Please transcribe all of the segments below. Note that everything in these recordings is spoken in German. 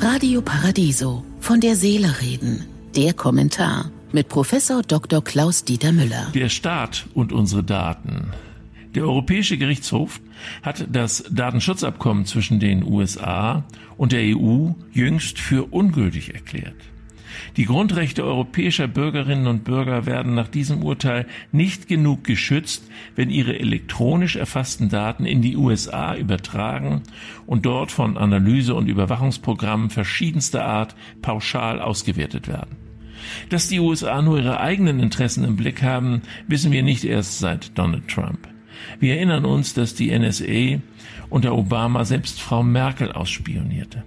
Radio Paradiso. Von der Seele reden. Der Kommentar mit Professor Dr. Klaus Dieter Müller. Der Staat und unsere Daten. Der Europäische Gerichtshof hat das Datenschutzabkommen zwischen den USA und der EU jüngst für ungültig erklärt. Die Grundrechte europäischer Bürgerinnen und Bürger werden nach diesem Urteil nicht genug geschützt, wenn ihre elektronisch erfassten Daten in die USA übertragen und dort von Analyse- und Überwachungsprogrammen verschiedenster Art pauschal ausgewertet werden. Dass die USA nur ihre eigenen Interessen im Blick haben, wissen wir nicht erst seit Donald Trump. Wir erinnern uns, dass die NSA unter Obama selbst Frau Merkel ausspionierte.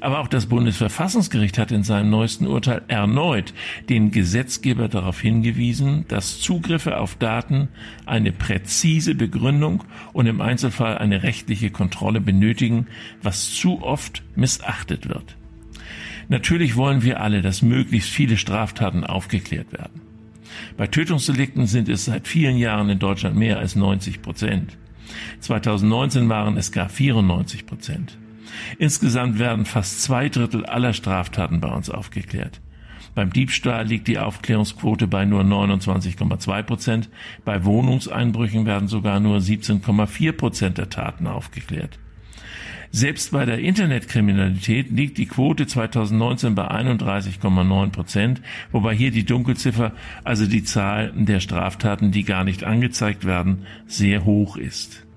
Aber auch das Bundesverfassungsgericht hat in seinem neuesten Urteil erneut den Gesetzgeber darauf hingewiesen, dass Zugriffe auf Daten eine präzise Begründung und im Einzelfall eine rechtliche Kontrolle benötigen, was zu oft missachtet wird. Natürlich wollen wir alle, dass möglichst viele Straftaten aufgeklärt werden. Bei Tötungsdelikten sind es seit vielen Jahren in Deutschland mehr als 90 Prozent. 2019 waren es gar 94 Prozent. Insgesamt werden fast zwei Drittel aller Straftaten bei uns aufgeklärt. Beim Diebstahl liegt die Aufklärungsquote bei nur 29,2 Prozent. Bei Wohnungseinbrüchen werden sogar nur 17,4 Prozent der Taten aufgeklärt. Selbst bei der Internetkriminalität liegt die Quote 2019 bei 31,9 Prozent, wobei hier die Dunkelziffer, also die Zahl der Straftaten, die gar nicht angezeigt werden, sehr hoch ist.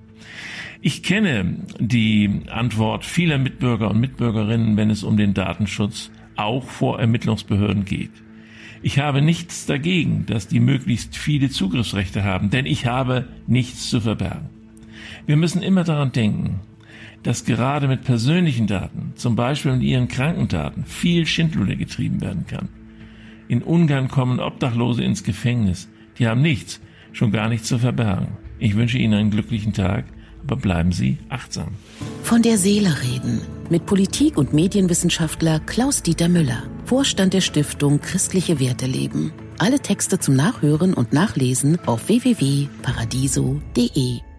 Ich kenne die Antwort vieler Mitbürger und Mitbürgerinnen, wenn es um den Datenschutz auch vor Ermittlungsbehörden geht. Ich habe nichts dagegen, dass die möglichst viele Zugriffsrechte haben, denn ich habe nichts zu verbergen. Wir müssen immer daran denken, dass gerade mit persönlichen Daten, zum Beispiel mit ihren Krankendaten, viel Schindluder getrieben werden kann. In Ungarn kommen Obdachlose ins Gefängnis. Die haben nichts, schon gar nichts zu verbergen. Ich wünsche Ihnen einen glücklichen Tag aber bleiben Sie achtsam. Von der Seele reden mit Politik- und Medienwissenschaftler Klaus-Dieter Müller, Vorstand der Stiftung Christliche Werte leben. Alle Texte zum Nachhören und Nachlesen auf www.paradiso.de.